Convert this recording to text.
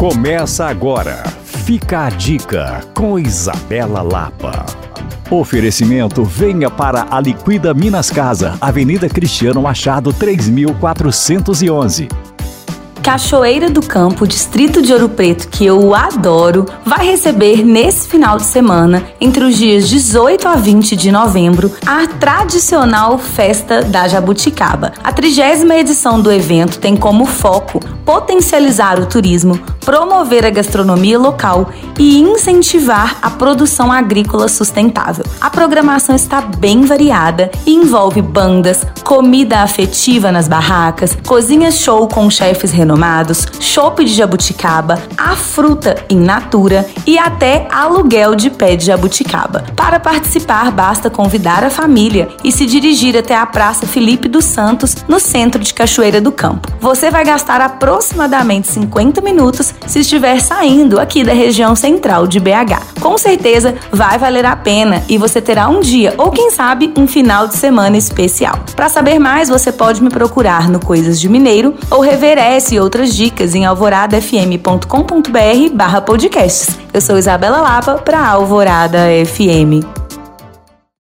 Começa agora. Fica a dica com Isabela Lapa. Oferecimento venha para a Liquida Minas Casa, Avenida Cristiano Machado 3411. Cachoeira do Campo, distrito de Ouro Preto, que eu adoro, vai receber nesse final de semana, entre os dias 18 a 20 de novembro, a tradicional Festa da Jabuticaba. A trigésima edição do evento tem como foco potencializar o turismo, promover a gastronomia local e incentivar a produção agrícola sustentável. A programação está bem variada e envolve bandas, comida afetiva nas barracas, cozinha show com chefes renomados chopp de jabuticaba, a fruta in natura e até aluguel de pé de jabuticaba. Para participar, basta convidar a família e se dirigir até a Praça Felipe dos Santos, no centro de Cachoeira do Campo. Você vai gastar aproximadamente 50 minutos se estiver saindo aqui da região central de BH. Com certeza vai valer a pena e você terá um dia ou quem sabe um final de semana especial. Para saber mais, você pode me procurar no Coisas de Mineiro ou rever essa e outras dicas em alvoradafm.com.br barra podcasts. Eu sou Isabela Lapa para Alvorada FM.